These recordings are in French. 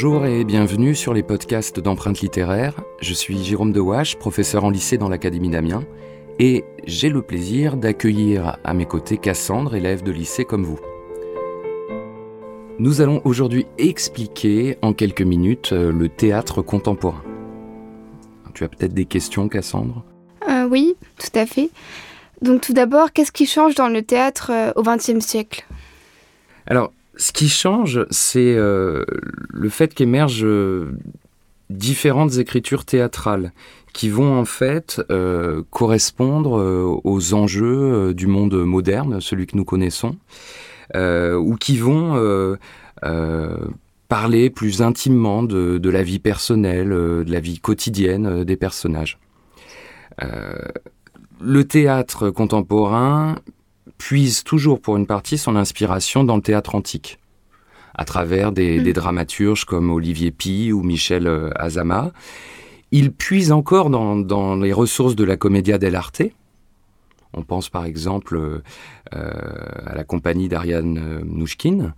Bonjour et bienvenue sur les podcasts d'empreintes littéraires. Je suis Jérôme Dewache, professeur en lycée dans l'Académie d'Amiens, et j'ai le plaisir d'accueillir à mes côtés Cassandre, élève de lycée comme vous. Nous allons aujourd'hui expliquer en quelques minutes euh, le théâtre contemporain. Tu as peut-être des questions, Cassandre? Euh, Oui, tout à fait. Donc tout d'abord, qu'est-ce qui change dans le théâtre euh, au XXe siècle? Alors, ce qui change, c'est euh, le fait qu'émergent euh, différentes écritures théâtrales qui vont en fait euh, correspondre aux enjeux du monde moderne, celui que nous connaissons, ou qui vont parler plus intimement de, de, la vie personnelle, de la vie quotidienne des personnages. le théâtre contemporain puise toujours pour une partie son inspiration dans le théâtre antique, à travers des, mmh. dramaturges comme Olivier Py ou Michel euh, Azama. Il puise encore dans, les ressources de la commedia dell'arte. On pense par exemple euh, à la compagnie d'Ariane Nouchkine.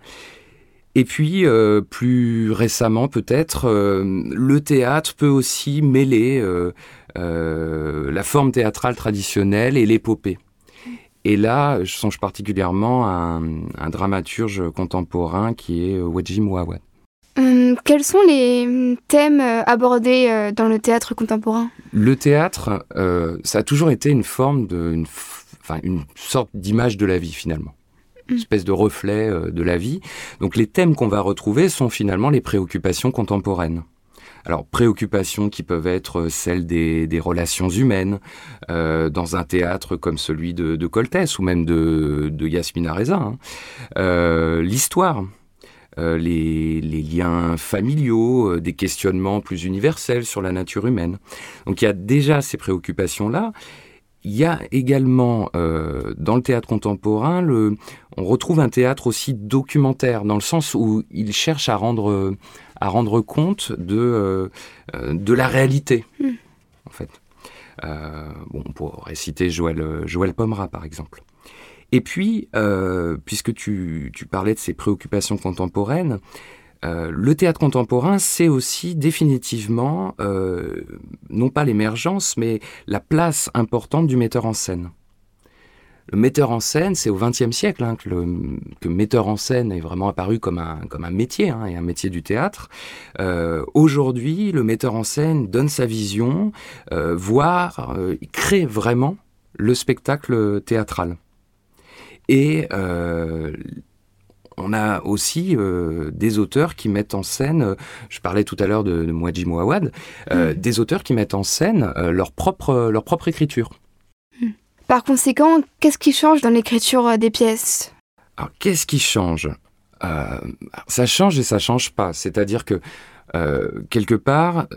Et puis, euh, plus récemment peut-être, le théâtre peut aussi mêler la forme théâtrale traditionnelle et l'épopée. Et là, je songe particulièrement à un, dramaturge contemporain qui est Wajim Mouawad. Hum, quels sont les thèmes euh, abordés euh, dans le théâtre contemporain? Le théâtre, euh, ça a toujours été une forme de, une, enfin, une sorte d'image de la vie finalement, une hum. espèce de reflet de la vie. Donc les thèmes qu'on va retrouver sont finalement les préoccupations contemporaines. Alors, préoccupations qui peuvent être celles des, relations humaines euh, dans un théâtre comme celui de, de Coltès ou même de, de Yasmina Reza. Hein. Euh, l'histoire, euh, les, liens familiaux, des questionnements plus universels sur la nature humaine. Donc il y a déjà ces préoccupations-là. Il y a également dans le théâtre contemporain, on retrouve un théâtre aussi documentaire, dans le sens où il cherche à rendre à rendre compte de, euh, euh, de la réalité, hmm. en fait. Euh, bon, on pourrait citer Joël, Joël Pomera, par exemple. Et puis, puisque tu, tu, parlais de ces préoccupations contemporaines, le théâtre contemporain, c'est aussi définitivement, non pas l'émergence, mais la place importante du metteur en scène. Le metteur en scène, c'est au XXe siècle hein, que le metteur en scène est vraiment apparu comme un, comme un métier, hein, et un métier du théâtre. Euh, Aujourd'hui, le metteur en scène donne sa vision, euh, voire euh, crée vraiment le spectacle théâtral. Et on a aussi euh, des auteurs qui mettent en scène, je parlais tout à l'heure de, de Mouadji Mouawad, mmh. des auteurs qui mettent en scène leur, propre, leur propre écriture. Par conséquent, qu'est-ce qui change dans l'écriture euh, des pièces? Alors, qu'est-ce qui change? Euh, Ça change et ça change pas. C'est-à-dire que euh, quelque part,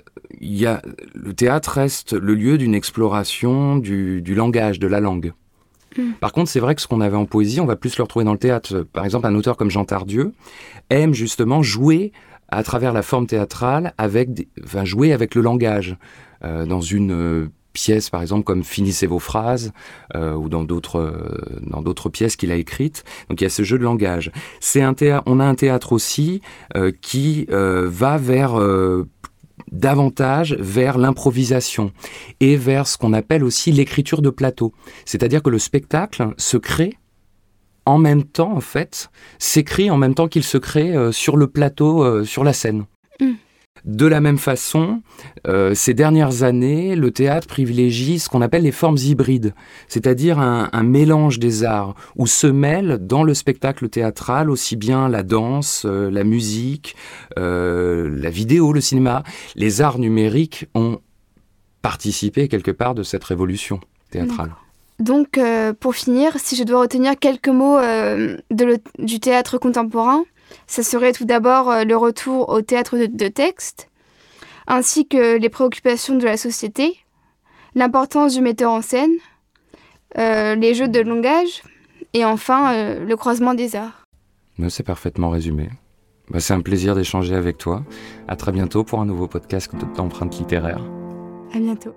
y a, le théâtre reste le lieu d'une exploration du, langage, de la langue. Hmm. Par contre, c'est vrai que ce qu'on avait en poésie, on va plus le retrouver dans le théâtre. Par exemple, un auteur comme Jean Tardieu aime justement jouer à travers la forme théâtrale, avec enfin, jouer avec le langage. dans une pièces, par exemple, comme Finissez vos phrases, euh, ou dans d'autres euh, dans d'autres pièces qu'il a écrites. Donc il y a ce jeu de langage. C'est un. On a un théâtre aussi euh, qui va vers davantage vers l'improvisation et vers ce qu'on appelle aussi l'écriture de plateau. C'est-à-dire que le spectacle se crée en même temps, en fait, s'écrit en même temps qu'il se crée sur le plateau, sur la scène. Mmh. De la même façon, euh, ces dernières années, le théâtre privilégie ce qu'on appelle les formes hybrides, c'est-à-dire un, mélange des arts, où se mêlent dans le spectacle théâtral aussi bien la danse, euh, la musique, euh, la vidéo, le cinéma. Les arts numériques ont participé quelque part de cette révolution théâtrale. Donc, pour finir, si je dois retenir quelques mots du théâtre contemporain, ça serait tout d'abord euh, le retour au théâtre de, texte, ainsi que les préoccupations de la société, l'importance du metteur en scène, euh, les jeux de langage, et enfin euh, le croisement des arts. C'est parfaitement résumé. Bah, c'est un plaisir d'échanger avec toi. À très bientôt pour un nouveau podcast d'empreintes littéraires. À bientôt.